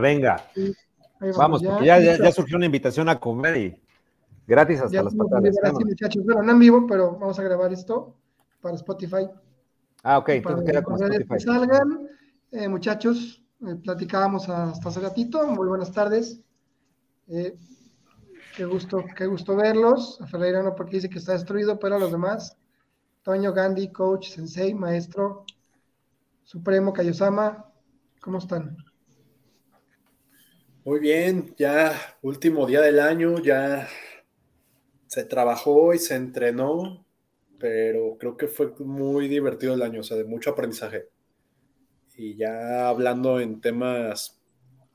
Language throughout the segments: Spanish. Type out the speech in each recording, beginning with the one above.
venga. vamos, porque ya, ya, surgió una invitación a comer y gratis hasta las patadas. Gracias, muchachos. Bueno, no en vivo, pero vamos a grabar esto para Spotify. Ah, ok, entonces queda con Spotify. salgan, eh, muchachos, eh, platicábamos hasta hace ratito. Muy buenas tardes. Eh, qué gusto, qué gusto verlos. A Ferreira no porque dice que está destruido, pero a los demás. Toño, Gandhi, coach, sensei, maestro, Supremo, Kayosama, ¿cómo están? Muy bien, ya último día del año, ya se trabajó y se entrenó, pero creo que fue muy divertido el año, o sea, de mucho aprendizaje. Y ya hablando en temas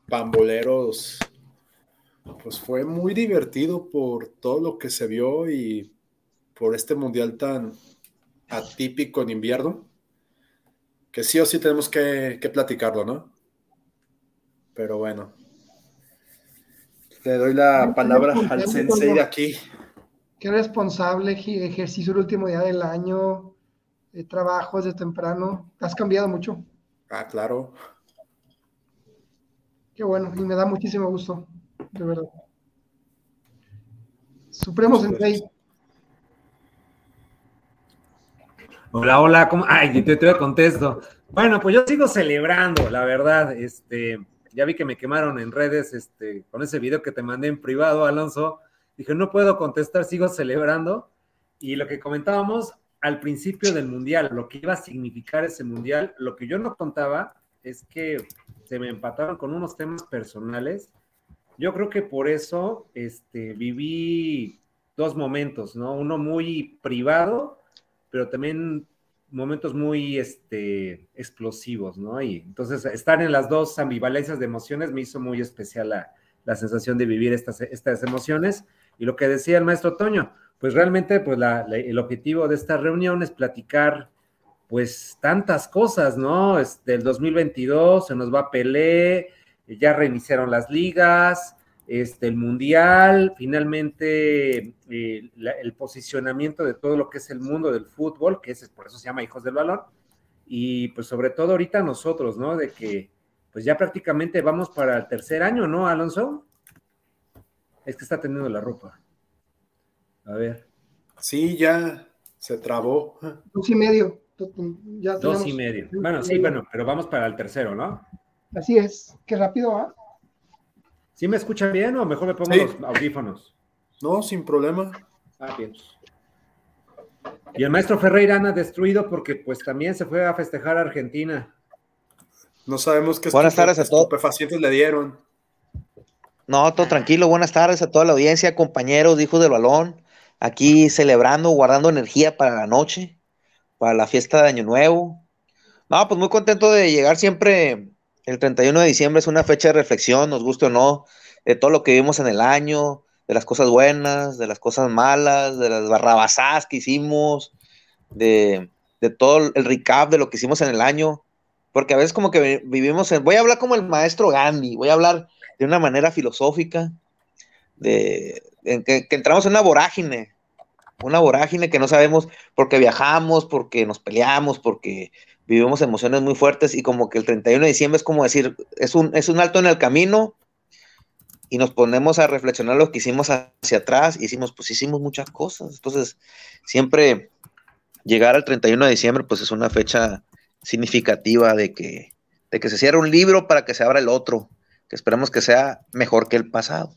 pamboleros, pues fue muy divertido por todo lo que se vio y por este mundial tan atípico en invierno, que sí o sí tenemos que, platicarlo, ¿no? Pero bueno, le doy la palabra al sensei de aquí. Qué responsable ejercicio el último día del año, de trabajo desde temprano. Has cambiado mucho. Ah, claro. Qué bueno, y me da muchísimo gusto, de verdad. Supremo Sensei. Hola, hola, ¿cómo? Ay, te, te contesto. Bueno, pues yo sigo celebrando, la verdad. Este, ya vi que me quemaron en redes este, con ese video que te mandé en privado, Alonso. Dije, no puedo contestar, sigo celebrando. Y lo que comentábamos al principio del Mundial, lo que iba a significar ese Mundial, lo que yo no contaba es que se me empataron con unos temas personales. Yo creo que por eso este, viví dos momentos, ¿no? Uno muy privado pero también momentos muy este, explosivos, ¿no? Y entonces estar en las dos ambivalencias de emociones me hizo muy especial la, la sensación de vivir estas, estas emociones. Y lo que decía el maestro Toño, pues realmente pues el objetivo de esta reunión es platicar pues tantas cosas, ¿no? Este, el 2022 se nos va Pelé, ya reiniciaron las ligas, este, el mundial, finalmente eh, el posicionamiento de todo lo que es el mundo del fútbol, que es por eso se llama Hijos del Balón, y pues sobre todo ahorita nosotros, ¿no? De que pues ya prácticamente vamos para el tercer año, ¿no, Alonso? Es que está teniendo la ropa. A ver. Sí, ya se trabó. Dos y medio. Dos y medio. Bueno, sí, bueno, pero vamos para el tercero, ¿no? Así es. Qué rápido, ¿ah? ¿Sí me escuchan bien o mejor me pongo los audífonos? No, sin problema. Ah, bien. Y el maestro Ferreira ha destruido porque pues también se fue a festejar a Argentina. No sabemos qué Buenas tardes a todos. pacientes le dieron. No, todo tranquilo. Buenas tardes a toda la audiencia, compañeros, hijos del balón. Aquí celebrando, guardando energía para la noche, para la fiesta de Año Nuevo. No, pues muy contento de llegar siempre el 31 de diciembre es una fecha de reflexión, nos guste o no, de todo lo que vimos en el año, de las cosas buenas, de las cosas malas, de las barrabasadas que hicimos, de, todo el recap de lo que hicimos en el año, porque a veces como que vivimos en, voy a hablar como el maestro Gandhi, voy a hablar de una manera filosófica, de, que, que entramos en una vorágine, una vorágine que no sabemos por qué viajamos, porque nos peleamos, porque vivimos emociones muy fuertes y como que el 31 de diciembre es como decir, es un, es un alto en el camino y nos ponemos a reflexionar lo que hicimos hacia atrás y hicimos, pues hicimos muchas cosas. Entonces, siempre llegar al 31 de diciembre, pues es una fecha significativa de que, de que se cierre un libro para que se abra el otro, que esperemos que sea mejor que el pasado.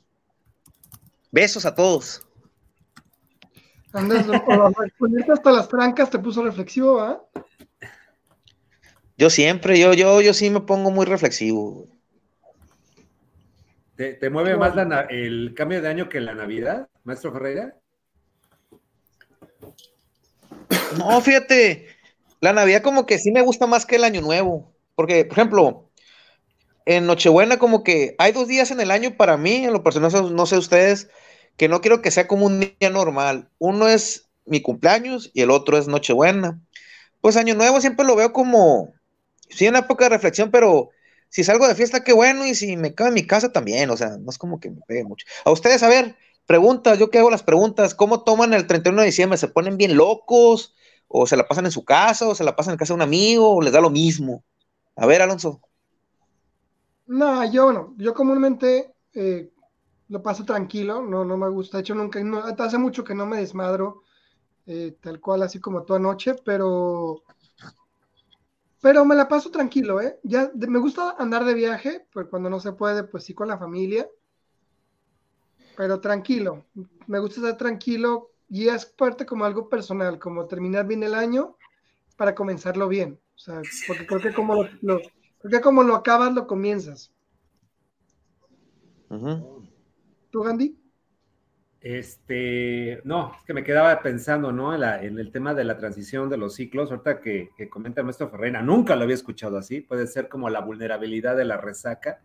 Besos a todos. Andrés, hasta las trancas te puso reflexivo, ¿ah? Yo siempre, yo, yo, yo sí me pongo muy reflexivo. ¿Te, mueve más el cambio de año que la Navidad, maestro Ferreira? No, fíjate, la Navidad como que sí me gusta más que el Año Nuevo. Porque, por ejemplo, en Nochebuena como que hay dos días en el año para mí, en lo personal, no sé ustedes, que no quiero que sea como un día normal. Uno es mi cumpleaños y el otro es Nochebuena. Pues Año Nuevo siempre lo veo como, sí, una época de reflexión, pero si salgo de fiesta, qué bueno, y si me quedo en mi casa también, o sea, no es como que me pegue mucho. A ustedes, a ver, preguntas, yo que hago las preguntas, ¿cómo toman el 31 de diciembre? ¿Se ponen bien locos? ¿O se la pasan en su casa? ¿O se la pasan en casa de un amigo? ¿O les da lo mismo? A ver, Alonso. No, yo no. Yo comúnmente eh, lo paso tranquilo, no, no me gusta. De hecho, nunca, hace mucho que no me desmadro eh, tal cual, así como toda noche, pero, pero me la paso tranquilo, ¿eh? Ya me gusta andar de viaje, pues cuando no se puede, pues sí con la familia, pero tranquilo. Me gusta estar tranquilo y es parte como algo personal, como terminar bien el año para comenzarlo bien. O sea, porque creo que como lo, porque como lo acabas, lo comienzas. ¿Tú, Gandhi? Este, no, es que me quedaba pensando, ¿no? En, el tema de la transición de los ciclos, ahorita que, comenta el maestro Ferreira, nunca lo había escuchado así, puede ser como la vulnerabilidad de la resaca,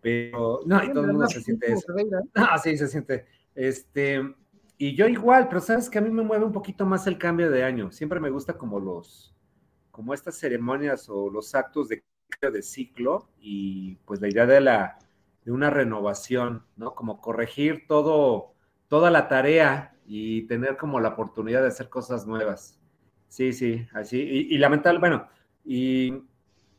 pero no, y todo el mundo se siente eso. Ah, sí, se siente. Este, y yo igual, pero sabes que a mí me mueve un poquito más el cambio de año. Siempre me gusta como los, como estas ceremonias o los actos de de ciclo y pues la idea de la de una renovación, ¿no? Como corregir todo, toda la tarea y tener como la oportunidad de hacer cosas nuevas. Sí, sí, así. Y, lamentable, bueno, y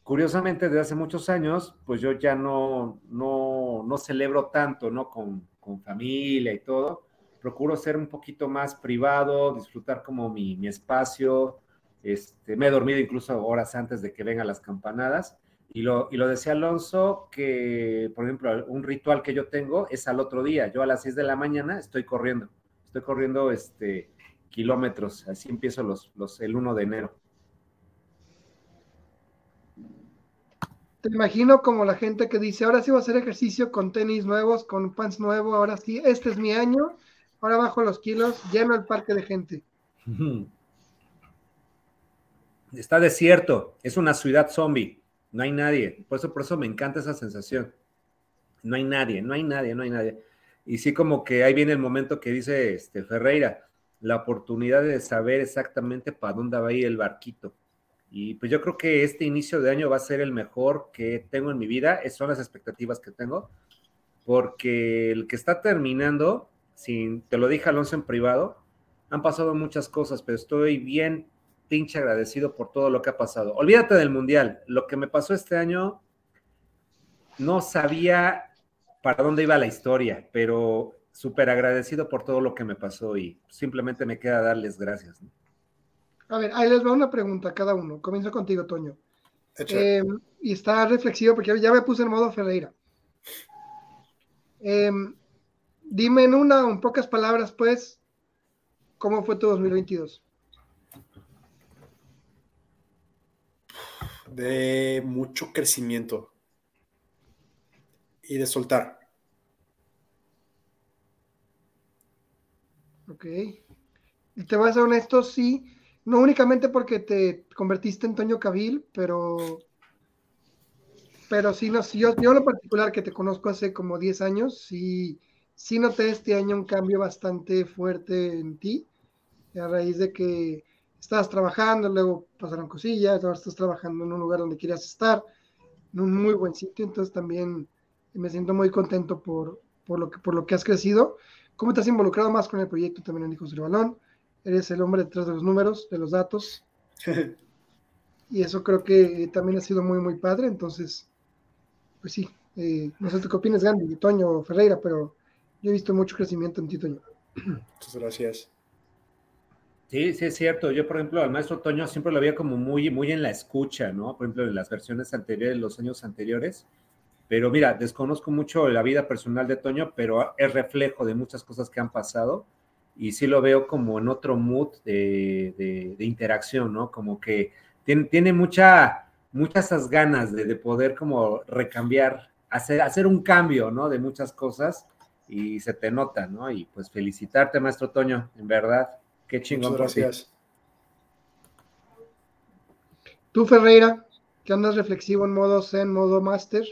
curiosamente desde hace muchos años, pues yo ya no, no, no celebro tanto, ¿no? Con, con, familia y todo. Procuro ser un poquito más privado, disfrutar como mi, mi espacio. Este, me he dormido incluso horas antes de que vengan las campanadas y lo, y lo decía Alonso, que, por ejemplo, un ritual que yo tengo es al otro día. Yo a las 6 de la mañana estoy corriendo. Estoy corriendo este, kilómetros. Así empiezo los, los, el 1 de enero. Te imagino como la gente que dice, ahora sí voy a hacer ejercicio con tenis nuevos, con pants nuevos, ahora sí, este es mi año, ahora bajo los kilos, lleno el parque de gente. Está desierto, es una ciudad zombie. No hay nadie. Por eso, por eso me encanta esa sensación. No hay nadie, no hay nadie, no hay nadie. Y sí, como que ahí viene el momento que dice este Ferreira, la oportunidad de saber exactamente para dónde va a ir el barquito. Y pues yo creo que este inicio de año va a ser el mejor que tengo en mi vida. Esas son las expectativas que tengo. Porque el que está terminando, sin, te lo dije Alonso en privado, han pasado muchas cosas, pero estoy bien pinche agradecido por todo lo que ha pasado. Olvídate del mundial. Lo que me pasó este año, no sabía para dónde iba la historia, pero súper agradecido por todo lo que me pasó y simplemente me queda darles gracias. A ver, ahí les va una pregunta a cada uno. Comienzo contigo, Toño. Eh, y está reflexivo porque ya me puse en modo Ferreira. Eh, dime en una o en pocas palabras, pues, ¿cómo fue tu 2022? De mucho crecimiento y de soltar. Ok. Y te voy a ser honesto, sí, no únicamente porque te convertiste en Toño Cabil, pero, pero sí, no, yo, yo lo particular que te conozco hace como 10 años, sí, sí noté este año un cambio bastante fuerte en ti, a raíz de que estabas trabajando, luego pasaron cosillas, ahora estás trabajando en un lugar donde querías estar, en un muy buen sitio, entonces también me siento muy contento por, por, lo, que, por lo que has crecido. ¿Cómo te has involucrado más con el proyecto también en Hijos del Balón? Eres el hombre detrás de los números, de los datos. y eso creo que también ha sido muy, muy padre. Entonces, pues sí, eh, no sé qué opinas, Gandhi, Toño, Ferreira, pero yo he visto mucho crecimiento en ti, Toño. Muchas gracias. Sí, sí, es cierto. Yo, por ejemplo, al maestro Toño siempre lo veía como muy, muy en la escucha, ¿no? Por ejemplo, en las versiones anteriores, los años anteriores. Pero mira, desconozco mucho la vida personal de Toño, pero es reflejo de muchas cosas que han pasado y sí lo veo como en otro mood de, interacción, ¿no? Como que tiene, tiene mucha, muchas esas ganas de, de, poder como recambiar, hacer, hacer un cambio, ¿no? De muchas cosas y se te nota, ¿no? Y pues felicitarte, maestro Toño, en verdad. Qué chingón. Muchas gracias. Tú, Ferreira, que andas reflexivo en modo Zen, modo Master.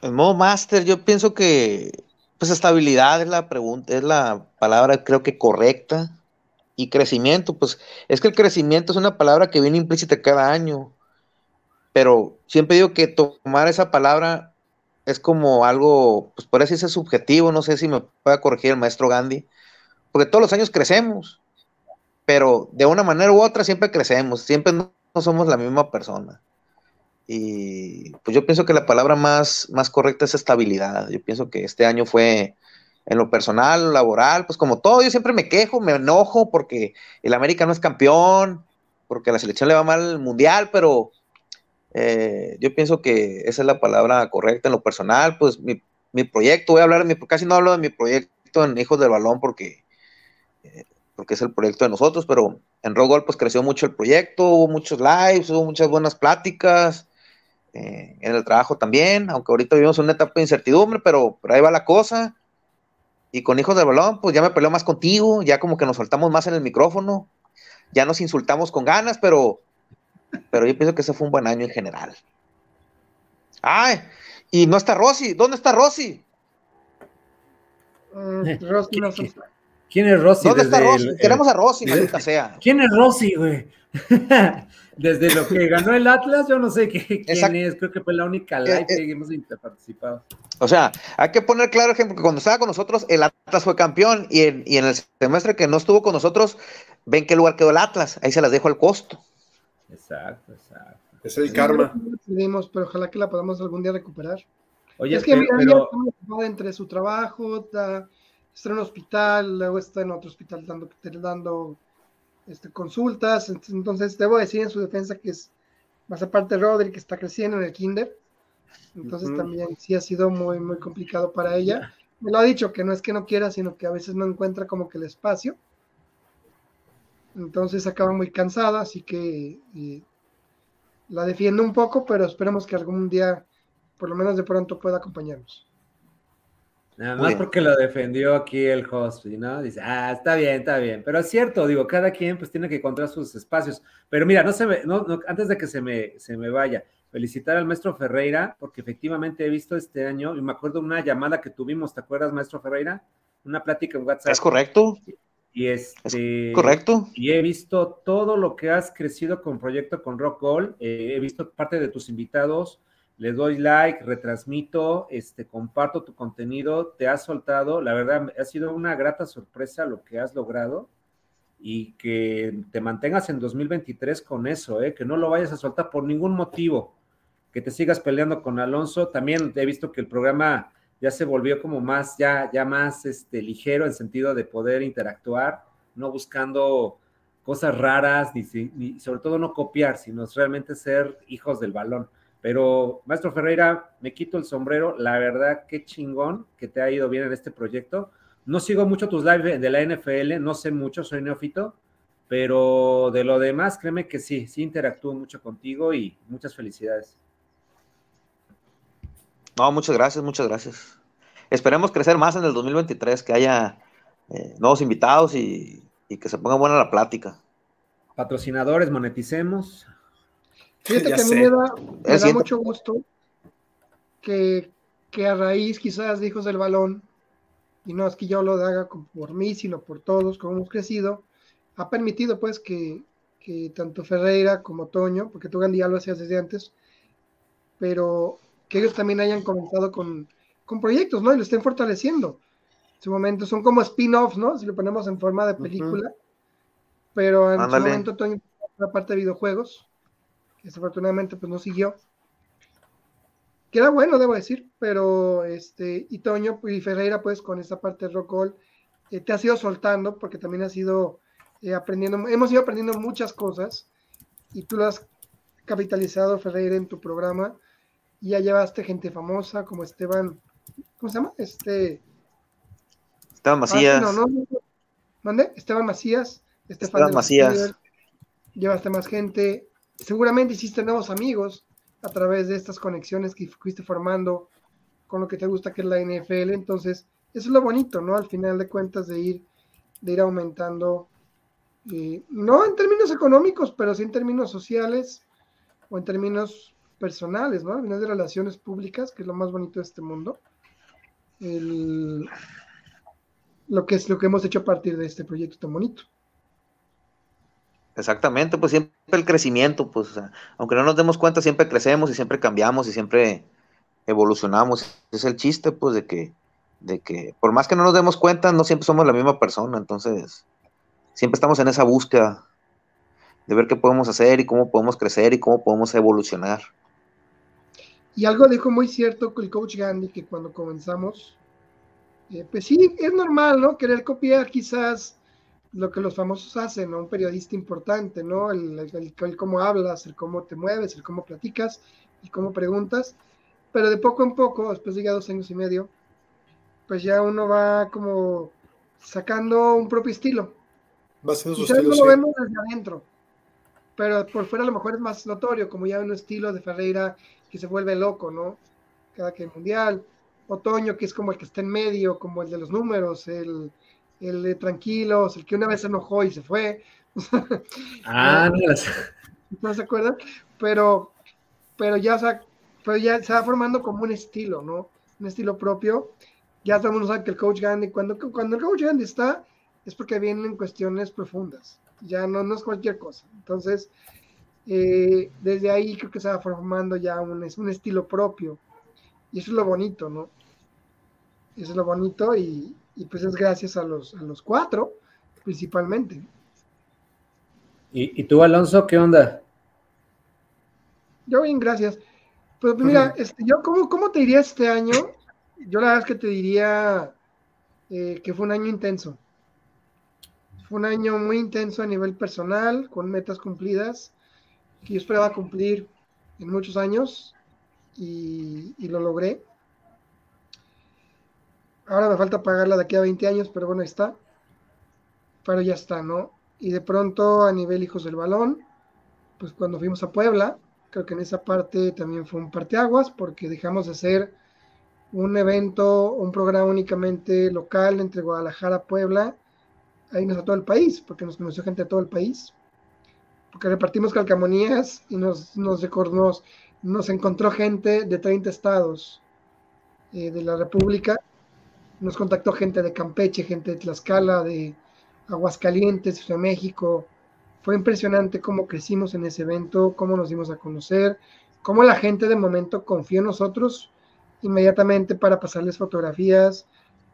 En modo Master, yo pienso que pues estabilidad es la pregunta, es la palabra creo que correcta. Y crecimiento, pues es que el crecimiento es una palabra que viene implícita cada año. Pero siempre digo que tomar esa palabra es como algo, pues por así es subjetivo, no sé si me pueda corregir el maestro Gandhi, porque todos los años crecemos, pero de una manera u otra siempre crecemos, siempre no, somos la misma persona. y pues yo pienso que la palabra más, más correcta es estabilidad. Yo pienso que este año fue en lo personal, laboral, pues como todo, yo siempre me quejo, me enojo porque el América no es campeón, porque la selección le va mal el mundial, pero eh, yo pienso que esa es la palabra correcta en lo personal, pues mi, mi proyecto, voy a hablar de mi, casi no hablo de mi proyecto en Hijos del Balón porque, porque es el proyecto de nosotros, pero en Rock pues creció mucho el proyecto, hubo muchos lives, hubo muchas buenas pláticas, eh, en el trabajo también, aunque ahorita vivimos una etapa de incertidumbre, pero, pero ahí va la cosa. Y con Hijos del Balón, pues ya me peleo más contigo, ya como que nos soltamos más en el micrófono, ya nos insultamos con ganas, pero, pero yo pienso que ese fue un buen año en general. Ay, y no está Rosy, ¿dónde está Rosy? Mm, Rosy no se- ¿Quién es Rosy? ¿Dónde está el- Queremos a Rosy, desde- maldita sea. ¿Quién es Rosy, güey? Desde lo que ganó el Atlas, yo no sé qué, quién Exacto. es. Creo que fue la única Eh, live eh. que hemos participado. O sea, hay que poner claro ejemplo que cuando estaba con nosotros, el Atlas fue campeón y en, y en el semestre que no estuvo con nosotros, ven qué lugar quedó el Atlas. Ahí se las dejo al costo. Exacto, exacto. Es el Sí, karma. perdimos, pero ojalá que la podamos algún día recuperar. Oye, es que pero, mira, pero- entre su trabajo, está, está en un hospital, luego está en otro hospital dando, dando este, consultas. Entonces, debo decir en su defensa que es más aparte Rodri, que está creciendo en el kinder. Entonces, también sí ha sido muy, muy complicado para ella. Me lo ha dicho que no es que no quiera, sino que a veces no encuentra como que el espacio. Entonces acaba muy cansada, así que eh, la defiendo un poco, pero esperemos que algún día, por lo menos de pronto, pueda acompañarnos. Nada Muy más bien. porque lo defendió aquí el host, ¿no? Dice, ah, está bien, está bien. Pero es cierto, digo, cada quien pues tiene que encontrar sus espacios. Pero mira, no se me, no, no, antes de que se me, se me vaya, felicitar al maestro Ferreira, porque efectivamente he visto este año, y me acuerdo una llamada que tuvimos, ¿te acuerdas, maestro Ferreira? Una plática en WhatsApp. ¿Es correcto? Y este. ¿Correcto? Y he visto todo lo que has crecido con Proyecto con Rock Gold. eh, he visto parte de tus invitados. Le doy like, retransmito, este, comparto tu contenido. Te has soltado. La verdad, ha sido una grata sorpresa lo que has logrado. Y que te mantengas en 2023 con eso, eh, que no lo vayas a soltar por ningún motivo. Que te sigas peleando con Alonso. También he visto que el programa ya se volvió como más, ya, ya más este, ligero en sentido de poder interactuar, no buscando cosas raras, ni, ni sobre todo no copiar, sino realmente ser hijos del balón. Pero, Maestro Ferreira, me quito el sombrero, la verdad, qué chingón que te ha ido bien en este proyecto. No sigo mucho tus lives de la NFL, no sé mucho, soy neófito, pero de lo demás, créeme que sí, sí interactúo mucho contigo y muchas felicidades. No, muchas gracias, muchas gracias. Esperemos crecer más en el 2023, que haya eh, nuevos invitados y, y que se ponga buena la plática. Patrocinadores, moneticemos. Fíjate Ya que a mí me da, me da mucho gusto que, que a raíz quizás de Hijos del Balón, y no es que yo lo haga por mí, sino por todos, como hemos crecido, ha permitido pues que, que tanto Ferreira como Toño, porque tú Gandhi ya lo hacías desde antes, pero que ellos también hayan comenzado con, con proyectos, ¿no? Y lo estén fortaleciendo. En su momento son como spin-offs, ¿no? Si lo ponemos en forma de película, pero en Ándale. su momento Toño la parte de videojuegos, desafortunadamente pues no siguió. Que era bueno, debo decir, pero este, y Toño y Ferreira, pues con esta parte de rock All, eh, te has ido soltando, porque también has ido eh, aprendiendo, hemos ido aprendiendo muchas cosas, y tú lo has capitalizado, Ferreira, en tu programa, y ya llevaste gente famosa como Esteban, ¿cómo se llama? Este, Esteban ah, Macías. no, no, no, ¿Mande? Esteban Macías, Esteban Macías. Llevaste más gente, seguramente hiciste nuevos amigos a través de estas conexiones que fuiste formando con lo que te gusta que es la NFL, entonces eso es lo bonito, ¿no? Al final de cuentas de ir, de ir aumentando, eh, no en términos económicos, pero sí en términos sociales o en términos personales, ¿no? Al final de relaciones públicas, que es lo más bonito de este mundo. El- lo que es lo que hemos hecho a partir de este proyecto tan bonito. Exactamente, pues siempre el crecimiento, pues, aunque no nos demos cuenta, siempre crecemos y siempre cambiamos y siempre evolucionamos. Es el chiste, pues, de que, de que por más que no nos demos cuenta, no siempre somos la misma persona, entonces siempre estamos en esa búsqueda de ver qué podemos hacer y cómo podemos crecer y cómo podemos evolucionar. Y algo dijo muy cierto el coach Gandhi, que cuando comenzamos, eh, pues sí, es normal, ¿no? Querer copiar quizás lo que los famosos hacen, ¿no? Un periodista importante, ¿no? El, el, cómo hablas, el cómo te mueves, el cómo platicas, el cómo preguntas. Pero de poco en poco, después de ya dos años y medio, pues ya uno va como sacando un propio estilo. Va haciendo su Quizás estilo. no lo vemos desde adentro, pero por fuera a lo mejor es más notorio, como ya un estilo de Ferreira que se vuelve loco, ¿no? Cada que el mundial. Otoño, que es como el que está en medio, como el de los números, el, el de tranquilos, el que una vez se enojó y se fue. Ah, no, ¿No se acuerdan? Pero, pero ya, o sea, pero ya se va formando como un estilo, ¿no? Un estilo propio. Ya todo el mundo sabe que el coach Gandhi, cuando, cuando el coach Gandhi está, es porque vienen cuestiones profundas. Ya no, no es cualquier cosa. Entonces, eh, desde ahí creo que se va formando ya un, es un estilo propio. Y eso es lo bonito, ¿no? Eso es lo bonito y, y pues es gracias a los, a los cuatro, principalmente. ¿Y, y tú, Alonso, qué onda? Yo bien, gracias. Pues mira, Ujú. este, yo, ¿cómo, ¿cómo te diría este año? Yo la verdad es que te diría eh, que fue un año intenso. Fue un año muy intenso a nivel personal, con metas cumplidas, que yo esperaba cumplir en muchos años y, y lo logré. Ahora me falta pagarla de aquí a 20 años, pero bueno, ahí está. Pero ya está, ¿no? Y de pronto a nivel hijos del balón, pues cuando fuimos a Puebla, creo que en esa parte también fue un parteaguas, porque dejamos de ser un evento, un programa únicamente local entre Guadalajara, Puebla, ahí nos a todo el país, porque nos conoció gente de todo el país, porque repartimos calcamonías y nos, nos, nos, nos encontró gente de 30 estados eh, de la República, nos contactó gente de Campeche, gente de Tlaxcala, de Aguascalientes, Ciudad de México, fue impresionante cómo crecimos en ese evento, cómo nos dimos a conocer, cómo la gente de momento confió en nosotros inmediatamente para pasarles fotografías,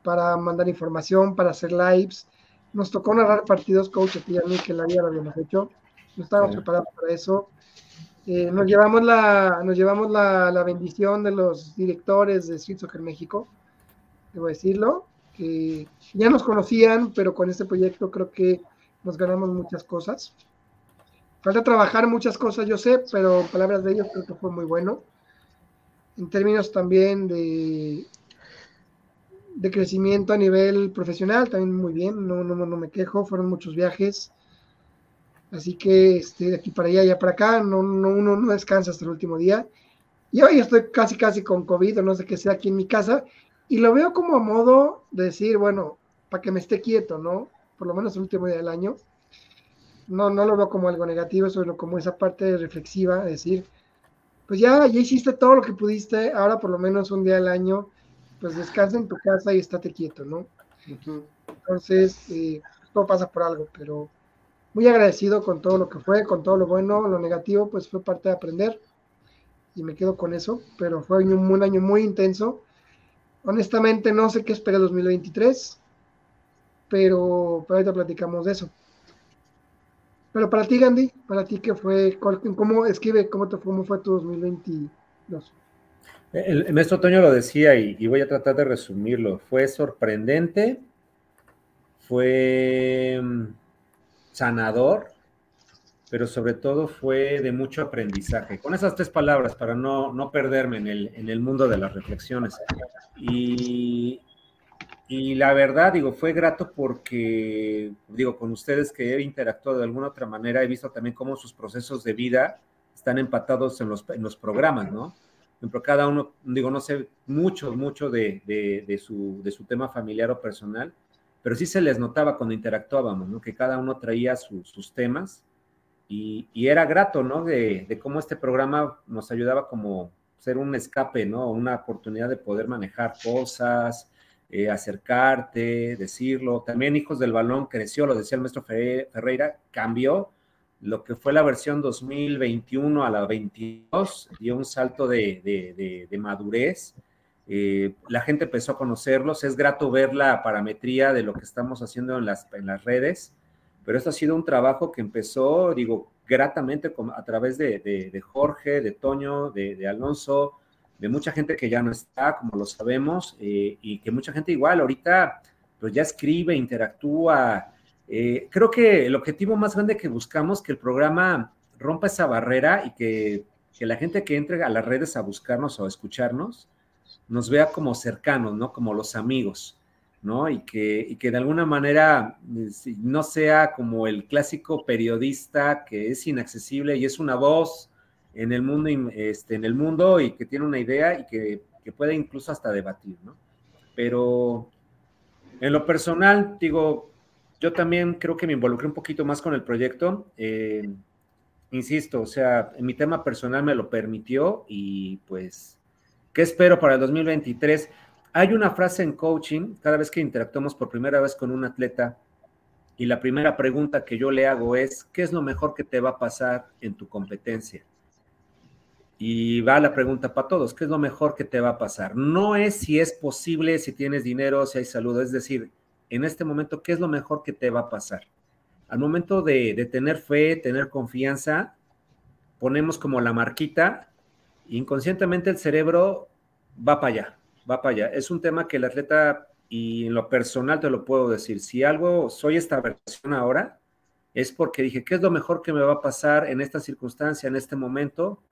para mandar información, para hacer lives. Nos tocó narrar partidos, coach, a ti a mí, que la vida lo habíamos hecho. No estábamos Sí. preparados para eso. Eh, nos llevamos, la, nos llevamos la, la bendición de los directores de Street Soccer México, debo decirlo, que ya nos conocían, pero con este proyecto creo que nos ganamos muchas cosas. Falta trabajar muchas cosas, yo sé, pero en palabras de ellos creo que fue muy bueno. En términos también de, de crecimiento a nivel profesional, también muy bien, no, no, no me quejo, fueron muchos viajes. Así que este, de aquí para allá, ya para acá, no, no, uno no descansa hasta el último día. Y hoy estoy casi, casi con COVID o no sé qué sea aquí en mi casa. Y lo veo como a modo de decir, bueno, para que me esté quieto, ¿no? Por lo menos el último día del año. No, no lo veo como algo negativo, solo como esa parte reflexiva, de decir, pues ya, ya hiciste todo lo que pudiste, ahora por lo menos un día al año, pues descansa en tu casa y estate quieto, ¿no? Entonces, eh, todo pasa por algo, pero muy agradecido con todo lo que fue, con todo lo bueno, lo negativo, pues fue parte de aprender y me quedo con eso, pero fue un, un año muy intenso. Honestamente, no sé qué espera el 2023, pero, pero ahorita platicamos de eso. Pero para ti, Gandhi, para ti, ¿qué fue? ¿Cuál- ¿Cómo escribe cómo, cómo fue tu 2022? El, el maestro Toño lo decía y, y voy a tratar de resumirlo. Fue sorprendente, fue mm, sanador, pero sobre todo fue de mucho aprendizaje. Con esas tres palabras, para no, no perderme en el, en el mundo de las reflexiones. Y, y la verdad, digo, fue grato porque, digo, con ustedes que he interactuado de alguna otra manera, he visto también cómo sus procesos de vida están empatados en los, en los programas, ¿no? Ejemplo, cada uno, digo, no sé mucho, mucho de, de, de, su, de su tema familiar o personal, pero sí se les notaba cuando interactuábamos, ¿no? Que cada uno traía su, sus temas y, era grato, ¿no? De, cómo este programa nos ayudaba como ser un escape, ¿no? Una oportunidad de poder manejar cosas, eh, acercarte, decirlo. También Hijos del Balón creció, lo decía el maestro Ferreira, cambió lo que fue la versión 2021 a la 22, dio un salto de, de madurez. Eh, la gente empezó a conocerlos, es grato ver la parametría de lo que estamos haciendo en las, en las redes, pero esto ha sido un trabajo que empezó, digo, gratamente a través de, Jorge, de Toño, de, Alonso, de mucha gente que ya no está, como lo sabemos, eh, y que mucha gente igual ahorita pues ya escribe, interactúa. Eh, creo que el objetivo más grande que buscamos que el programa rompa esa barrera y que, que la gente que entre a las redes a buscarnos o a escucharnos nos vea como cercanos, ¿no? Como los amigos. ¿No? Y que, y que de alguna manera no sea como el clásico periodista que es inaccesible y es una voz en el mundo, este, en el mundo y que tiene una idea y que, puede incluso hasta debatir, ¿no? Pero en lo personal, digo, yo también creo que me involucré un poquito más con el proyecto. Eh, insisto, o sea, en mi tema personal me lo permitió y pues, ¿qué espero para el 2023? Hay una frase en coaching, cada vez que interactuamos por primera vez con un atleta, y la primera pregunta que yo le hago es, ¿qué es lo mejor que te va a pasar en tu competencia? Y va la pregunta para todos, ¿qué es lo mejor que te va a pasar? No es si es posible, si tienes dinero, si hay salud, es decir, en este momento, ¿qué es lo mejor que te va a pasar? Al momento de, tener fe, tener confianza, ponemos como la marquita, inconscientemente el cerebro va para allá, va para allá. Es un tema que el atleta, y en lo personal te lo puedo decir, si algo soy esta versión ahora, es porque dije, ¿qué es lo mejor que me va a pasar en esta circunstancia, en este momento?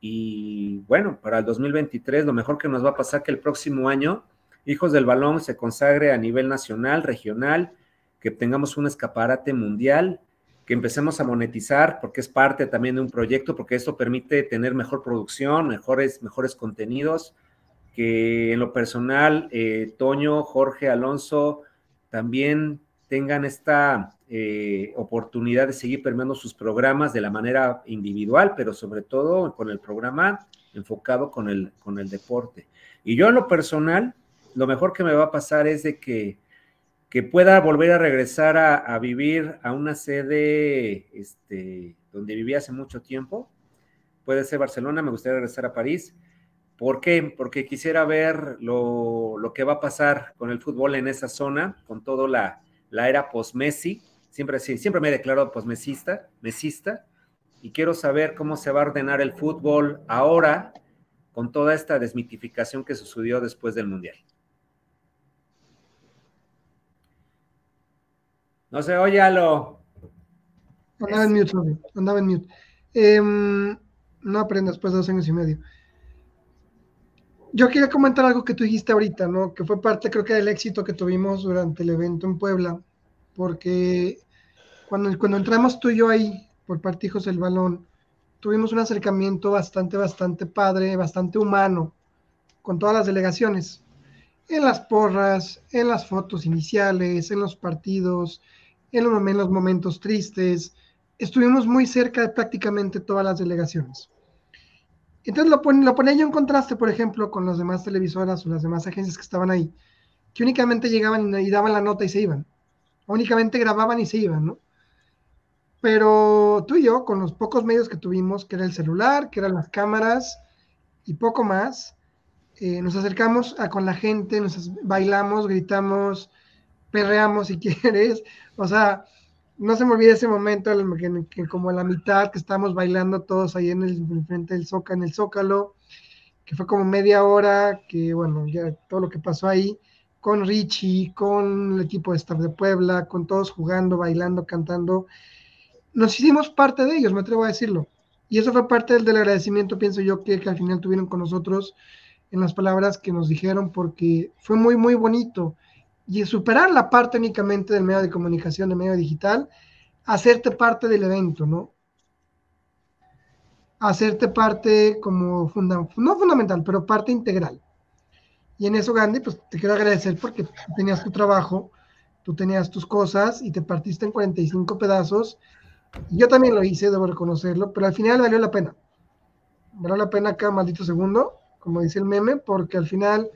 Y bueno, para el 2023 lo mejor que nos va a pasar que el próximo año Hijos del Balón se consagre a nivel nacional, regional, que tengamos un escaparate mundial, que empecemos a monetizar, porque es parte también de un proyecto, porque esto permite tener mejor producción, mejores, mejores contenidos, que en lo personal, eh, Toño, Jorge, Alonso, también tengan esta eh, oportunidad de seguir permeando sus programas de la manera individual, pero sobre todo con el programa enfocado con el, con el deporte. Y yo en lo personal, lo mejor que me va a pasar es de que, que pueda volver a regresar a, vivir a una sede este, donde viví hace mucho tiempo. Puede ser Barcelona, me gustaría regresar a París. ¿Por qué? Porque quisiera ver lo, lo que va a pasar con el fútbol en esa zona, con toda la, la era post-Messi, Siempre, sí, siempre me he declarado posmesista, mesista, y quiero saber cómo se va a ordenar el fútbol ahora con toda esta desmitificación que sucedió después del Mundial. No sé, óyalo. Andaba en mute, andaba en mute. Em, no aprendo después de dos años y medio. Yo quería comentar algo que tú dijiste ahorita, ¿no? Que fue parte, creo que, del éxito que tuvimos durante el evento en Puebla, porque cuando, cuando entramos tú y yo ahí, por partijos del balón, tuvimos un acercamiento bastante, bastante padre, bastante humano, con todas las delegaciones. En las porras, en las fotos iniciales, en los partidos, en los, en los momentos tristes. Estuvimos muy cerca de prácticamente todas las delegaciones. Entonces lo, lo ponía yo en contraste, por ejemplo, con las demás televisoras o las demás agencias que estaban ahí, que únicamente llegaban y daban la nota y se iban. Únicamente grababan y se iban, ¿no? Pero tú y yo, con los pocos medios que tuvimos, que era el celular, que eran las cámaras y poco más, eh, nos acercamos a, con la gente, nos bailamos, gritamos, perreamos si quieres. O sea, no se me olvida ese momento en que, como a la mitad que estábamos bailando todos ahí en el frente del Zócalo, que fue como media hora, que bueno, ya todo lo que pasó ahí, con Richie, con el equipo de staff de Puebla, con todos jugando, bailando, cantando nos hicimos parte de ellos, me atrevo a decirlo. Y eso fue parte del, agradecimiento, pienso yo, que, al final tuvieron con nosotros en las palabras que nos dijeron, porque fue muy, muy bonito. Y superar la parte únicamente del medio de comunicación, del medio digital, hacerte parte del evento, ¿no? Hacerte parte como, funda no fundamental, pero parte integral. Y en eso, Gandhi, pues te quiero agradecer porque tenías tu trabajo, tú tenías tus cosas y te partiste en 45 pedazos yo también lo hice, debo reconocerlo, pero al final valió la pena. Valió la pena cada maldito segundo, como dice el meme, porque al final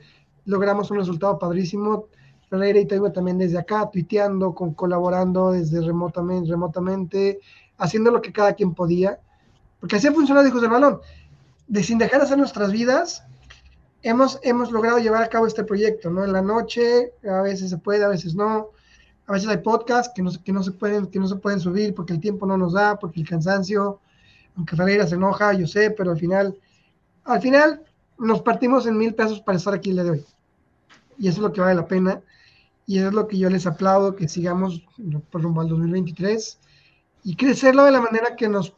logramos un resultado padrísimo. Ferreira y Taibo también desde acá, tuiteando, con, colaborando desde remotamente, remotamente, haciendo lo que cada quien podía. Porque así ha funcionado Hijos del Balón. De sin dejar de hacer nuestras vidas, hemos, hemos logrado llevar a cabo este proyecto, ¿no? En la noche, a veces se puede, a veces no a veces hay podcasts que no, que no, se pueden, que no se pueden subir porque el tiempo no nos da, porque el cansancio, aunque Ferreira se enoja, yo sé, pero al final, al final nos partimos en mil pesos para estar aquí el día de hoy. Y eso es lo que vale la pena. Y es lo que yo les aplaudo, que sigamos por rumbo al 2023 y crecerlo de la manera que nos,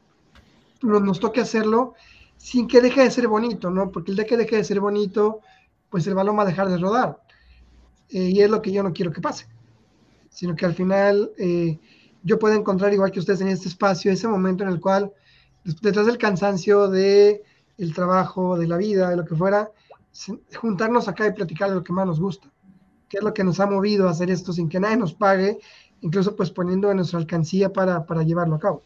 nos, toque hacerlo sin que deje de ser bonito, ¿no? Porque el día que deje de ser bonito, pues el balón va a dejar de rodar. Eh, y es lo que yo no quiero que pase. Sino que al final eh, yo puedo encontrar, igual que ustedes en este espacio, ese momento en el cual, detrás del cansancio de el trabajo, de la vida, de lo que fuera, juntarnos acá y platicar de lo que más nos gusta, que es lo que nos ha movido a hacer esto sin que nadie nos pague, incluso pues poniendo en nuestra alcancía para, para llevarlo a cabo.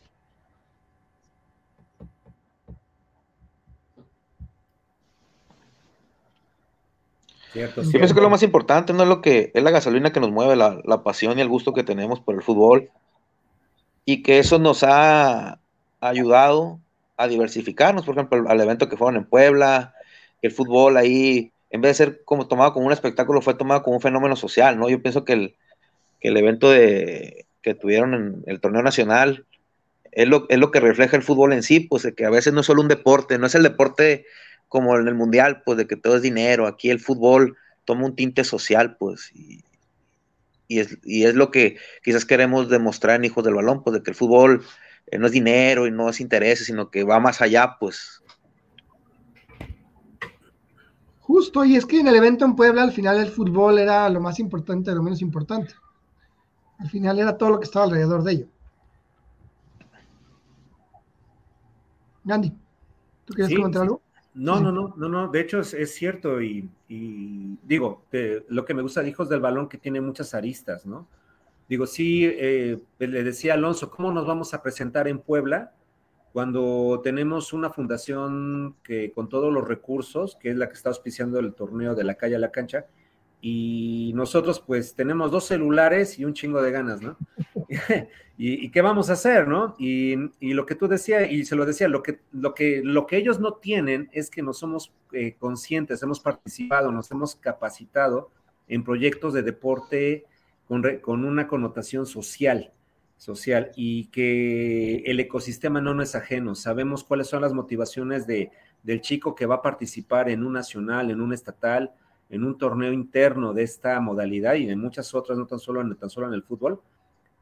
Cierto, Yo pienso que lo más importante no es lo que es la gasolina que nos mueve, la, la, pasión y el gusto que tenemos por el fútbol. Y que eso nos ha ayudado a diversificarnos, por ejemplo, al evento que fueron en Puebla, el fútbol ahí, en vez de ser como tomado como un espectáculo, fue tomado como un fenómeno social, ¿no? Yo pienso que el, que el evento de, que tuvieron en el torneo nacional es lo, es lo que refleja el fútbol en sí, pues que a veces no es solo un deporte, no es el deporte como en el mundial, pues de que todo es dinero, aquí el fútbol toma un tinte social, pues, y, es, y es lo que quizás queremos demostrar en Hijos del Balón, pues de que el fútbol eh, no es dinero y no es interés, sino que va más allá, pues. Justo, y es que en el evento en Puebla al final el fútbol era lo más importante, lo menos importante. Al final era todo lo que estaba alrededor de ello. Gandhi, ¿tú quieres comentar algo? No, no, no, no, no, de hecho es, cierto y, digo, lo que me gusta de Hijos del Balón que tiene muchas aristas, ¿no? Digo, sí, eh, le decía Alonso, ¿cómo nos vamos a presentar en Puebla cuando tenemos una fundación que con todos los recursos, que es la que está auspiciando el torneo de la calle a la cancha, y nosotros pues tenemos dos celulares y un chingo de ganas, ¿no? ¿Y, qué vamos a hacer, no? Y, lo que tú decías, y se lo decía, lo que, lo que, lo que ellos no tienen es que no somos eh, conscientes, hemos participado, nos hemos capacitado en proyectos de deporte con, una connotación social, social, y que el ecosistema no nos es ajeno. Sabemos cuáles son las motivaciones de, del chico que va a participar en un nacional, en un estatal, en un torneo interno de esta modalidad y en muchas otras, no tan solo en, tan solo en el fútbol,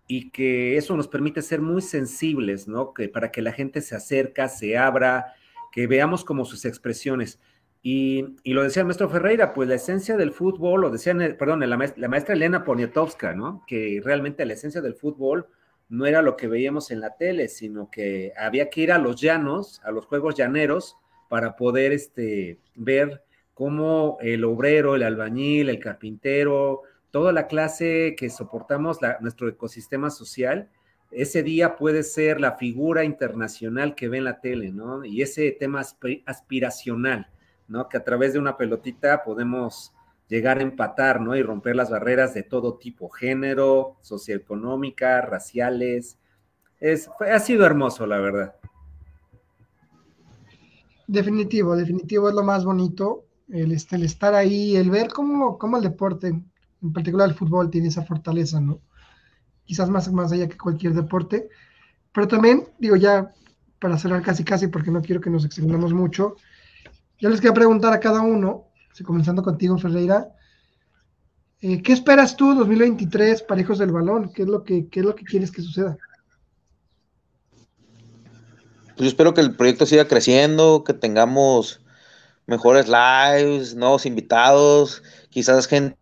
y que eso nos permite ser muy sensibles, ¿no? Que para que la gente se acerca, se abra, que veamos como sus expresiones. Y, lo decía el maestro Ferreira, pues la esencia del fútbol, lo decía, perdón, la maestra, Elena Poniatowska, ¿no? Que realmente la esencia del fútbol no era lo que veíamos en la tele, sino que había que ir a los llanos, a los juegos llaneros, para poder este, ver cómo el obrero, el albañil, el carpintero, toda la clase que soportamos nuestro ecosistema social, ese día puede ser la figura internacional que ve en la tele, ¿no? Y ese tema aspiracional ¿no? Que a través de una pelotita podemos llegar a empatar, ¿no? Y romper las barreras de todo tipo, género, socioeconómica, raciales. Es, ha sido hermoso, la verdad. Definitivo, definitivo es lo más bonito, el, este, el estar ahí, el ver cómo, cómo, el deporte, en particular el fútbol, tiene esa fortaleza, ¿no? Quizás más, más allá que cualquier deporte, pero también, digo ya, para cerrar casi casi, porque no quiero que nos extendamos mucho, yo les quería preguntar a cada uno, comenzando contigo, Ferreira, eh, ¿qué esperas tú 2023 para Hijos del Balón? ¿Qué es lo que, es lo que quieres que suceda? Pues yo espero que el proyecto siga creciendo, que tengamos mejores lives, nuevos invitados, quizás gente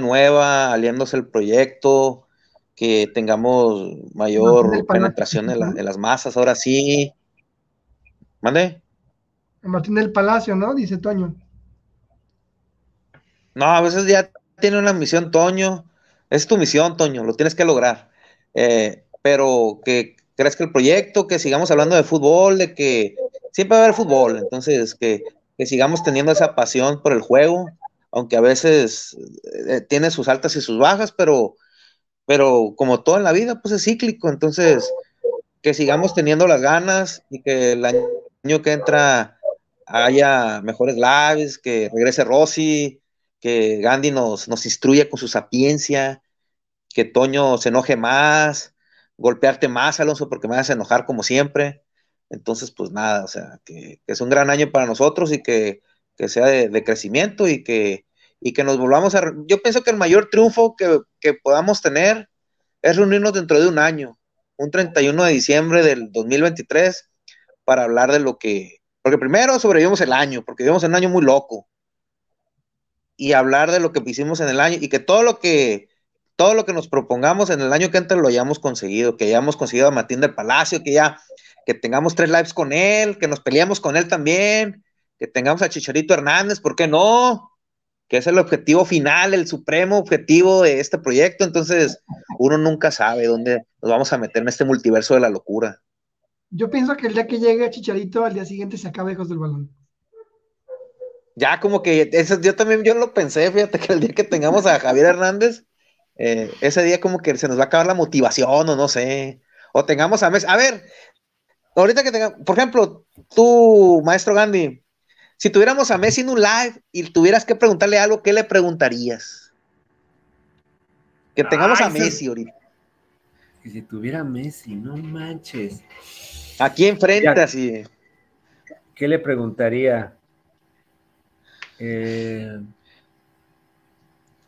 nueva aliándose al proyecto, que tengamos mayor penetración en, en, las masas, ahora sí. ¿Mande? Martín del Palacio, ¿no? Dice Toño. No, a veces ya tiene una misión, Toño. Es tu misión, Toño, lo tienes que lograr. Eh, pero que que el proyecto, que sigamos hablando de fútbol, de que siempre va a haber fútbol, entonces que, sigamos teniendo esa pasión por el juego, aunque a veces eh, tiene sus altas y sus bajas, pero, pero como todo en la vida, pues es cíclico, entonces que sigamos teniendo las ganas y que el año que entra haya mejores lives, que regrese Rossi, que Gandhi nos, nos instruya con su sapiencia, que Toño se enoje más, golpearte más, Alonso, porque me vas a enojar como siempre. Entonces, pues nada, o sea, que, es un gran año para nosotros y que que sea de, crecimiento y que, y que nos volvamos a... Yo pienso que el mayor triunfo que, que podamos tener es reunirnos dentro de un año, un 31 de diciembre del 2023, para hablar de lo que... Porque primero sobrevivimos el año, porque vivimos un año muy loco. Y hablar de lo que hicimos en el año y que todo lo que todo lo que nos propongamos en el año que entra lo hayamos conseguido, que hayamos conseguido a Martín del Palacio, que ya que tengamos tres lives con él, que nos peleamos con él también, que tengamos a Chicharito Hernández, ¿por qué no? Que es el objetivo final, el supremo objetivo de este proyecto. Entonces, uno nunca sabe dónde nos vamos a meter en este multiverso de la locura. Yo pienso que el día que llegue Chicharito, al día siguiente se acaba Hijos del Balón. Ya como que eso, yo también yo lo pensé, fíjate que el día que tengamos a Javier Hernández, eh, ese día como que se nos va a acabar la motivación o no sé, o tengamos a Messi. A ver, ahorita que tengamos, por ejemplo, tú, maestro Gandhi, si tuviéramos a Messi en un live y tuvieras que preguntarle algo, ¿qué le preguntarías? Que tengamos a Messi ahorita. Que si tuviera Messi, no manches. Aquí enfrente, así. ¿Qué le preguntaría? Eh,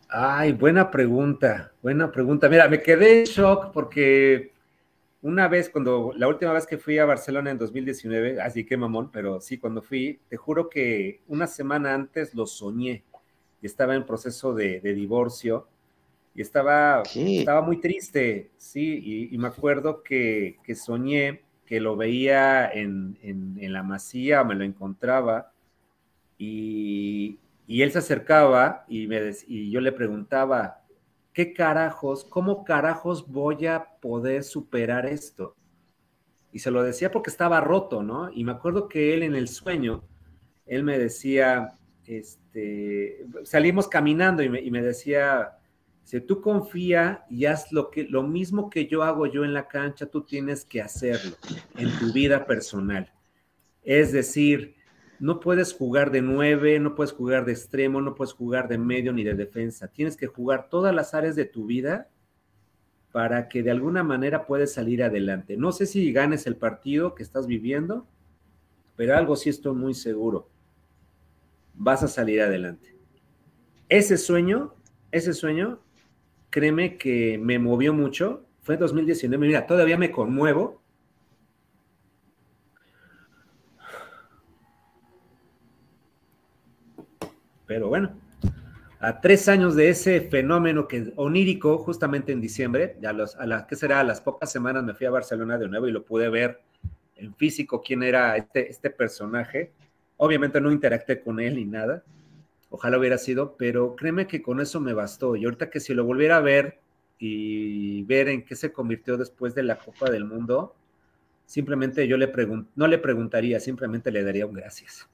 ay, buena pregunta, buena pregunta. Mira, me quedé en shock porque una vez, cuando la última vez que fui a Barcelona en 2019, así que mamón, pero sí, cuando fui, te juro que una semana antes lo soñé. Y estaba en proceso de, divorcio y estaba, estaba muy triste, sí, y, me acuerdo que, soñé que lo veía en, en, la masía, me lo encontraba y, él se acercaba y, me, y yo le preguntaba, ¿qué carajos, cómo carajos voy a poder superar esto? Y se lo decía porque estaba roto, ¿no? Y me acuerdo que él en el sueño, él me decía, este, salimos caminando y me, y me decía, si tú confía y haz lo, que, lo mismo que yo hago yo en la cancha, tú tienes que hacerlo en tu vida personal. Es decir, no puedes jugar de nueve, no puedes jugar de extremo, no puedes jugar de medio ni de defensa. Tienes que jugar todas las áreas de tu vida para que de alguna manera puedas salir adelante. No sé si ganes el partido que estás viviendo, pero algo sí estoy muy seguro. Vas a salir adelante. Ese sueño, ese sueño, créeme que me movió mucho. Fue en 2019. Mira, todavía me conmuevo Pero bueno, a tres años de ese fenómeno que onírico, justamente en diciembre, a, los, a las que será a las pocas semanas me fui a Barcelona de nuevo y lo pude ver en físico quién era este, este personaje. Obviamente no interacté con él ni nada, ojalá hubiera sido, pero créeme que con eso me bastó. Y ahorita que si lo volviera a ver y ver en qué se convirtió después de la Copa del Mundo, simplemente yo le pregunto, no le preguntaría, simplemente le daría un gracias.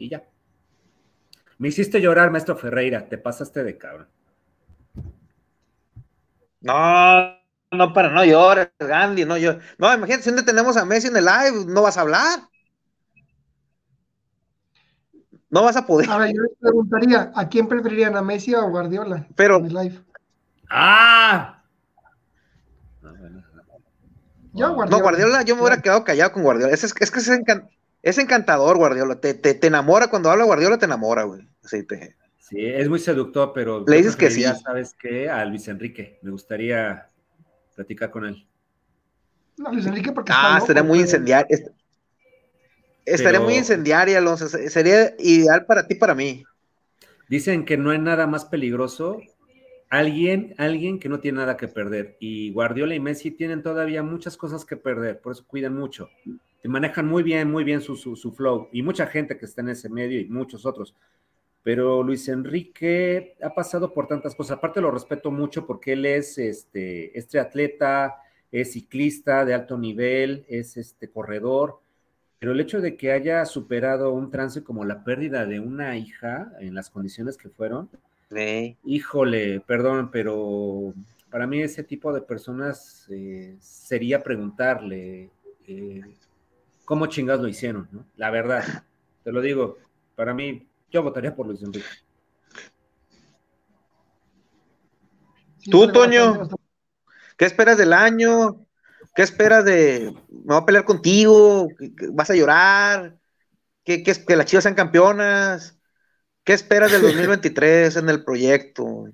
Y ya. Me hiciste llorar, maestro Ferreira, te pasaste de cabrón. No, no, para no llores, Gandhi, no yo. No, imagínate, si tenemos a Messi en el live, no vas a hablar. No vas a poder. Ahora yo les preguntaría, ¿a quién preferirían, a Messi o a Guardiola? Pero. En el live? ¡Ah! Yo, Guardiola. No, Guardiola, yo me hubiera quedado callado con Guardiola. Es, es, es que es, es encantador Guardiola. Te, te, te, enamora cuando habla Guardiola, te enamora, güey. Sí, es muy seductor, pero. Le dices que sí. ¿Sabes qué? A Luis Enrique. Me gustaría platicar con él. No, Luis Enrique, porque. Ah, estaría muy incendiario. Estaría muy incendiario, Alonso. Sería ideal para ti, para mí. Dicen que no hay nada más peligroso. Alguien, alguien que no tiene nada que perder. Y Guardiola y Messi tienen todavía muchas cosas que perder, por eso cuidan mucho te manejan muy bien, muy bien su, su, flow, y mucha gente que está en ese medio y muchos otros. Pero Luis Enrique ha pasado por tantas cosas. Aparte lo respeto mucho porque él es este, este atleta, es ciclista de alto nivel, es este corredor. Pero el hecho de que haya superado un trance como la pérdida de una hija en las condiciones que fueron, híjole, perdón, pero para mí ese tipo de personas eh, sería preguntarle, eh, cómo chingados lo hicieron, ¿no? La verdad, te lo digo, para mí, yo votaría por Luis Enrique. Tú, Toño, ¿qué esperas del año? ¿Qué esperas de.? ¿Me va a pelear contigo? ¿Vas a llorar? que, que las chivas sean campeonas. ¿Qué esperas del 2023 en el proyecto?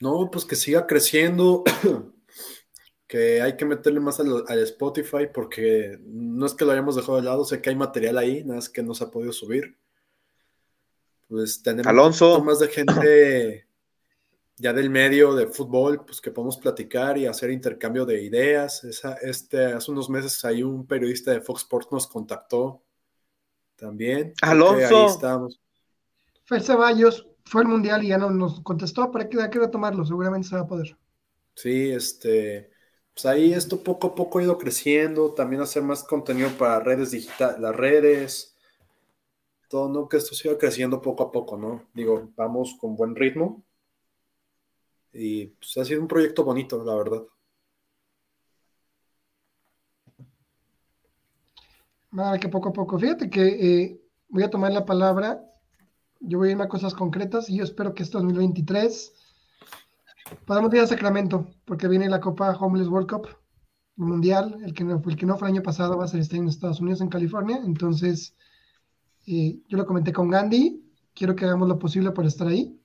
No, pues que siga creciendo, que hay que meterle más al, Spotify porque no es que lo hayamos dejado de lado, sé que hay material ahí, nada más que no se ha podido subir. Pues tenemos Alonso. más de gente ya del medio de fútbol, pues que podemos platicar y hacer intercambio de ideas. este, hace unos meses ahí un periodista de Fox Sports nos contactó también. Alonso. Ahí estamos. Fer Ceballos fue al mundial y ya no nos contestó, para que hay que retomarlo, seguramente se va a poder. Sí, este, pues ahí esto poco a poco ha ido creciendo, también hacer más contenido para redes digitales, las redes, todo, ¿no? Que esto siga creciendo poco a poco, ¿no? Digo, vamos con buen ritmo y pues ha sido un proyecto bonito, la verdad. Que poco a poco. Fíjate que eh, voy a tomar la palabra yo voy a irme a cosas concretas y yo espero que este 2023 podamos ir a Sacramento, porque viene la Copa Homeless World Cup Mundial. El que, no, el que no fue el año pasado va a ser este en Estados Unidos, en California. Entonces, yo lo comenté con Gandhi. Quiero que hagamos lo posible para estar ahí,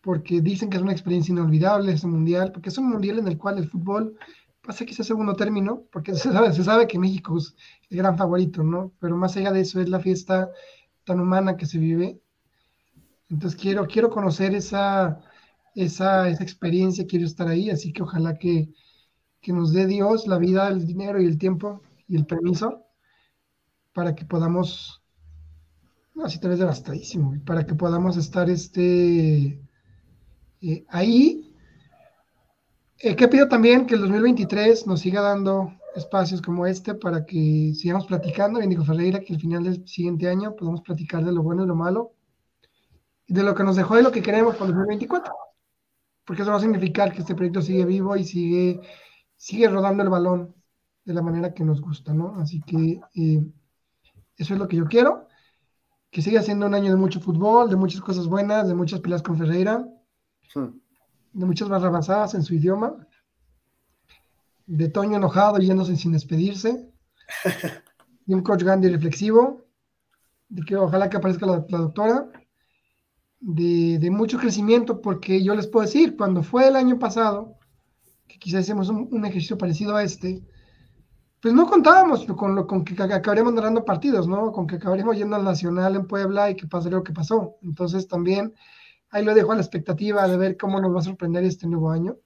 porque dicen que es una experiencia inolvidable ese mundial, porque es un mundial en el cual el fútbol pasa quizás segundo término, porque se sabe, se sabe que México es el gran favorito, ¿no? Pero más allá de eso es la fiesta tan humana que se vive entonces quiero, quiero conocer esa, esa, experiencia, quiero estar ahí, así que ojalá que, nos dé Dios la vida, el dinero y el tiempo y el permiso para que podamos, no, si te ves devastadísimo, para que podamos estar este, eh, ahí. Eh, que pido también que el 2023 nos siga dando espacios como este para que sigamos platicando, bien digo Ferreira, que al final del siguiente año podamos platicar de lo bueno y lo malo de lo que nos dejó y lo que queremos para el 2024. Porque eso va a significar que este proyecto sigue vivo y sigue, sigue rodando el balón de la manera que nos gusta, ¿no? Así que eh, eso es lo que yo quiero. Que siga siendo un año de mucho fútbol, de muchas cosas buenas, de muchas peleas con Ferreira, de muchas barrabasadas en su idioma, de Toño enojado yéndose sin despedirse, de un coach Gandhi reflexivo, de que ojalá que aparezca la doctora de, mucho crecimiento, porque yo les puedo decir, cuando fue el año pasado, que quizás hicimos un, ejercicio parecido a este, pues no contábamos con, con que acabaríamos ganando partidos, ¿no? Con que acabaríamos yendo al Nacional en Puebla y que pasaría lo que pasó. Entonces también ahí lo dejo a la expectativa de ver cómo nos va a sorprender este nuevo año,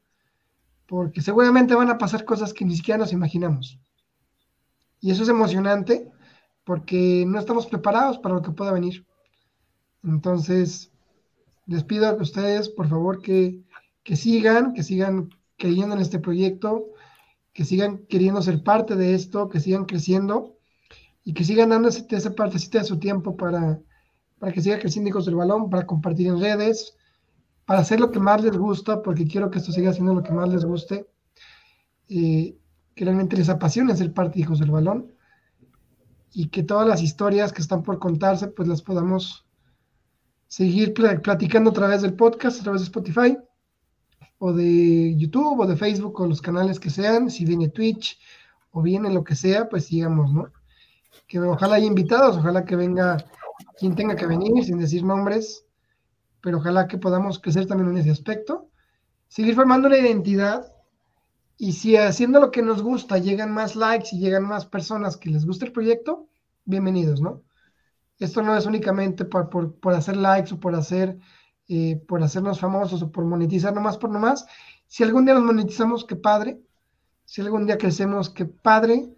porque seguramente van a pasar cosas que ni siquiera nos imaginamos. Y eso es emocionante, porque no estamos preparados para lo que pueda venir. Entonces, les pido a ustedes, por favor, que, sigan, que sigan creyendo en este proyecto, que sigan queriendo ser parte de esto, que sigan creciendo y que sigan dando esa, partecita de su tiempo para, para que siga creciendo Hijos del Balón, para compartir en redes, para hacer lo que más les gusta, porque quiero que esto siga siendo lo que más les guste, eh, que realmente les apasione ser parte de Hijos del Balón y que todas las historias que están por contarse, pues las podamos seguir platicando a través del podcast, a través de Spotify, o de YouTube, o de Facebook, o los canales que sean, si viene Twitch, o viene lo que sea, pues sigamos, ¿no? Que ojalá haya invitados, ojalá que venga quien tenga que venir, sin decir nombres, pero ojalá que podamos crecer también en ese aspecto, seguir formando una identidad, y si haciendo lo que nos gusta llegan más likes y llegan más personas que les guste el proyecto, bienvenidos, ¿no? Esto no es únicamente por, por, hacer likes o por hacer eh, por hacernos famosos o por monetizar nomás por nomás. Si algún día nos monetizamos, qué padre. Si algún día crecemos, qué padre.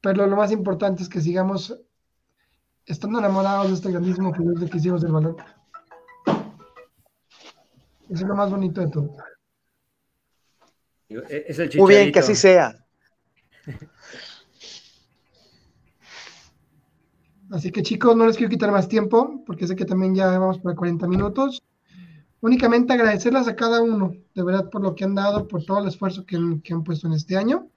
Pero lo más importante es que sigamos estando enamorados de este grandísimo proyecto que hicimos del valor. Eso es lo más bonito de todo. Muy bien, que así sea. Así que chicos, no les quiero quitar más tiempo, porque sé que también ya vamos por 40 minutos. Únicamente agradecerles a cada uno, de verdad, por lo que han dado, por todo el esfuerzo que han, puesto en este año.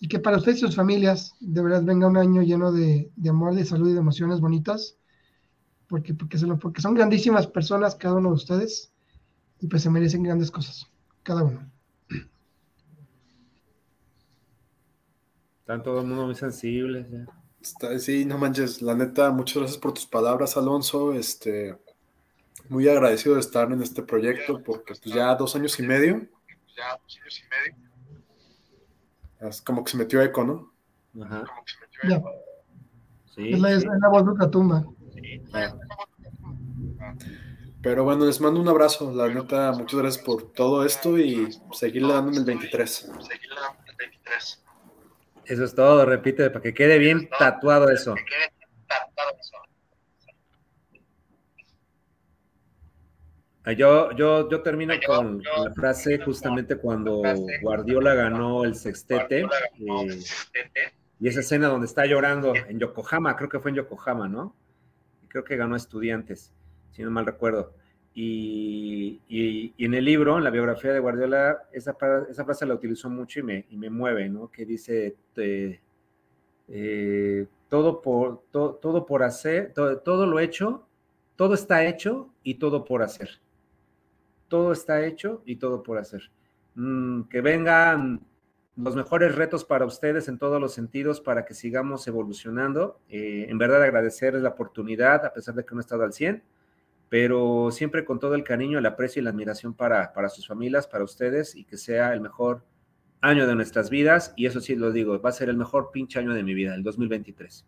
Y que para ustedes y sus familias, de verdad, venga un año lleno de, amor, de salud y de emociones bonitas. Porque, porque, porque son grandísimas personas cada uno de ustedes. Y pues se merecen grandes cosas, cada uno. Están todo el mundo muy sensibles. sí, no manches, la neta, muchas gracias por tus palabras, Alonso. Este, muy agradecido de estar en este proyecto porque pues ya dos años y medio. Ya dos años y medio. Es como que se metió eco, ¿no? Ajá. Como que se metió eco. Sí, es, la, es la voz de Catumba. Sí, Pero bueno, les mando un abrazo. La neta, muchas gracias por todo esto y seguirle dando en el 23. Seguirle dando en el 23. Eso es todo, repite, para que quede bien tatuado eso. Yo, yo, yo termino con, la frase justamente cuando Guardiola ganó el sextete eh, y esa escena donde está llorando en Yokohama, creo que fue en Yokohama, ¿no? Creo que ganó estudiantes, si no mal recuerdo. Y, en el libro, en la biografía de Guardiola, esa, esa frase la utilizó mucho y me, y me mueve, ¿no? Que dice, eh, todo, por, todo por hacer, todo, lo hecho, todo está hecho y todo por hacer. Todo está hecho y todo por hacer. Mm, que vengan los mejores retos para ustedes en todos los sentidos para que sigamos evolucionando. Eh, en verdad agradecerles la oportunidad, a pesar de que no he estado al 100 pero siempre con todo el cariño, el aprecio y la admiración para, para sus familias, para ustedes, y que sea el mejor año de nuestras vidas, y eso sí lo digo, va a ser el mejor pinche año de mi vida, el 2023.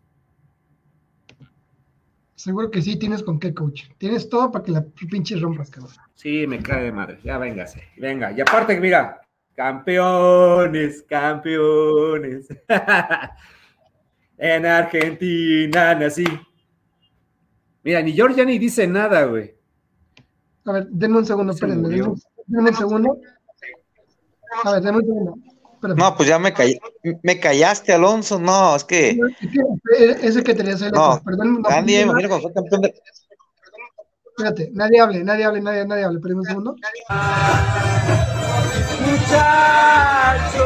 Seguro que sí, tienes con qué, coach. Tienes todo para que la pinche rompas, cabrón. Sí, me cae de madre. Ya véngase. Venga. Y aparte, mira, campeones, campeones. en Argentina nací. Mira, ni George ya ni dice nada, güey. A ver, denme un segundo, espérenme. Denme, un segundo. A ver, denme un segundo. No, pues ya me, me callaste, Alonso. No, es que. Ese que tenías ahí. No, perdón. No, nadie, imagino cuando fue campeón de. Espérate, nadie hable, nadie hable, nadie, nadie hable. Espérenme un segundo. Muchachos,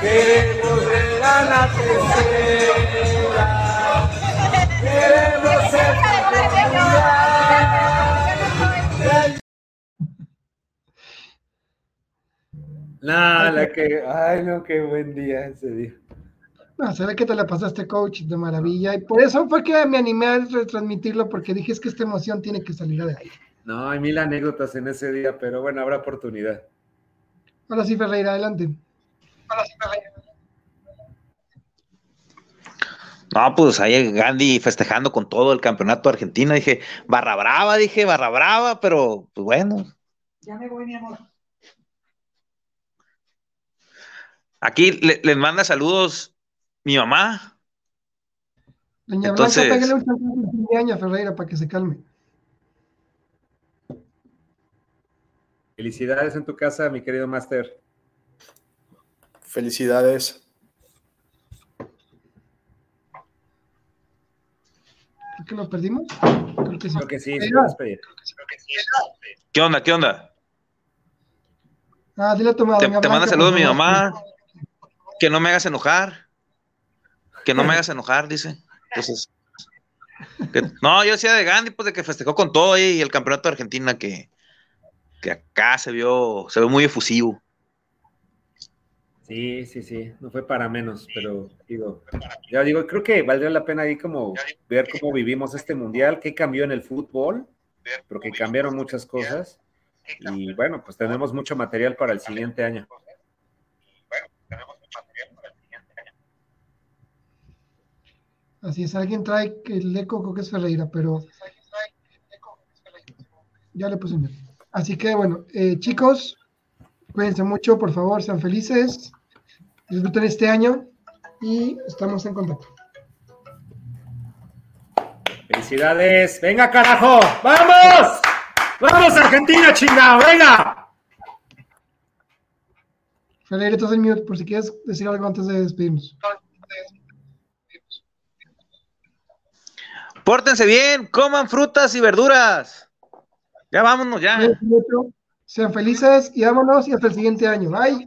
Queremos ver a la tercera. Queremos ser Nada, la que. Ay, no, qué buen día ese día. No, se ve que te la pasaste, coach, de maravilla. Y por eso fue que me animé a retransmitirlo, porque dije es que esta emoción tiene que salir de ahí. No, hay mil anécdotas en ese día, pero bueno, habrá oportunidad. Ahora sí, Ferreira, adelante. No, pues ahí Gandhi festejando con todo el campeonato de Argentina. Dije, barra brava, dije, barra brava, pero pues bueno. Ya me voy, mi amor. Aquí les manda saludos mi mamá. Doña Entonces... Blanca, pégale un de a Ferreira para que se calme. Felicidades en tu casa, mi querido Master. Felicidades. ¿Creo que lo perdimos? Creo que sí. Creo que sí, ¿Qué onda? ¿Qué onda? Ah, dile a tu mamá. Te, te manda saludos mi mamá. Que no me hagas enojar. Que no me hagas enojar, dice. Entonces. no, yo decía de Gandhi, pues de que festejó con todo y el campeonato de Argentina que, que acá se vio, se ve muy efusivo. Sí, sí, sí, no fue para menos, pero digo, ya digo, creo que valdría la pena ahí como ver cómo vivimos este mundial, qué cambió en el fútbol, porque cambiaron muchas cosas y bueno, pues tenemos mucho material para el siguiente año. Así es, alguien trae el eco que es Ferreira, pero ya le puse Así que bueno, eh, chicos, cuídense mucho, por favor, sean felices disfruten este año y estamos en contacto. Felicidades. Venga, carajo. Vamos. Vamos, Argentina, chingado. Venga. Felipe, estás en mute por si quieres decir algo antes de despedirnos. Pórtense bien, coman frutas y verduras. Ya vámonos, ya. Sean felices y vámonos y hasta el siguiente año. Bye.